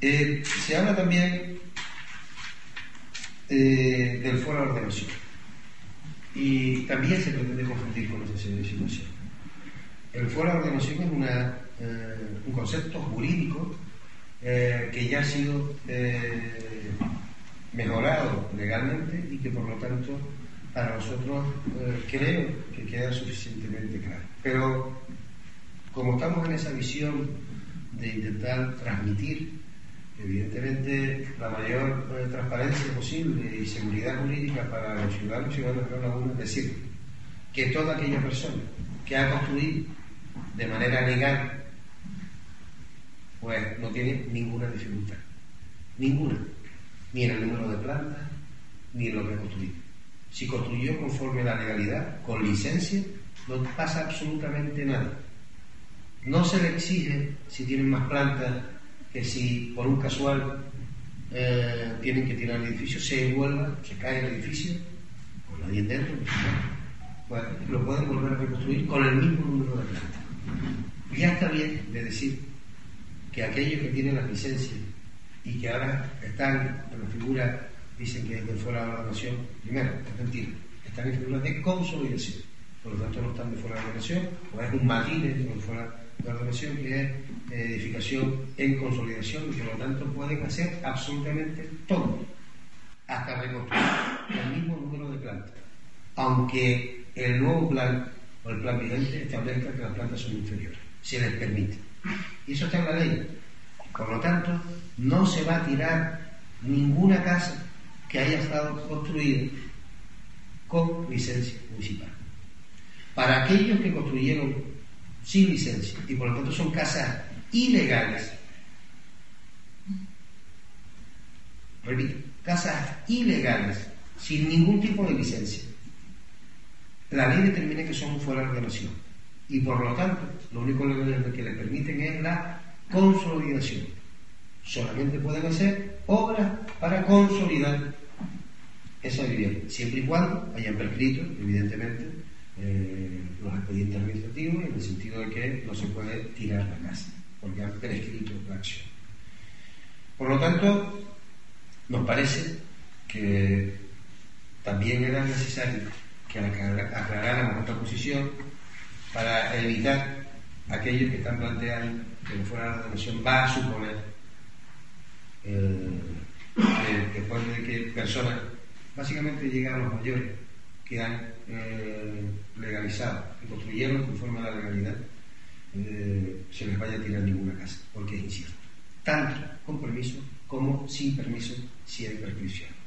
Eh, se habla también eh, del foro de ordenación y también se pretende confundir con esa serie de situaciones. El foro de ordenación es eh, un concepto jurídico que ya ha sido mejorado legalmente y que por lo tanto para nosotros creo que queda suficientemente claro. Pero como estamos en esa visión de intentar transmitir evidentemente la mayor transparencia posible y seguridad jurídica para los ciudadanos y Laguna, es decir, que toda aquella persona que ha construido de manera legal, pues no tiene ninguna dificultad, ninguna, ni en el número de plantas, ni en lo que ha construido. Si construyó conforme a la legalidad, con licencia, no pasa absolutamente nada. No se le exige si tienen más plantas que si por un casual eh, tienen que tirar el edificio, se vuelva, se cae el edificio, con nadie dentro, pues lo pueden volver a reconstruir con el mismo número de plantas. Ya está bien de decir que aquellos que tienen las licencias y que ahora están en la figura, dicen que de fuera de la nación, primero, es mentira, están en figuras de consolidación, por lo tanto no están de fuera de la nación, o es un marines de fuera la ordenación que es eh, edificación en consolidación y por lo tanto pueden hacer absolutamente todo, hasta reconstruir el mismo número de plantas, aunque el nuevo plan o el plan vigente establezca que las plantas son inferiores, se les permite. Y eso está en la ley. Por lo tanto, no se va a tirar ninguna casa que haya estado construida con licencia municipal. Para aquellos que construyeron sin licencia y por lo tanto son casas ilegales. Repito, casas ilegales sin ningún tipo de licencia. La ley determina que son fuera de nación y por lo tanto lo único que le permiten es la consolidación. Solamente pueden hacer obras para consolidar esa vivienda, siempre y cuando hayan prescrito, evidentemente, eh, los expedientes administrativos en el sentido de que no se puede tirar la casa, porque han prescrito la acción. Por lo tanto, nos parece que también era necesario que aclaráramos nuestra posición para evitar aquellos que están planteando que fuera la nación va a suponer eh, que después de que personas básicamente llegan a los mayores que han eh, legalizado y construyeron conforme a la legalidad, eh, se les vaya a tirar ninguna casa, porque es incierto. Tanto con permiso como sin permiso si hay prescripción.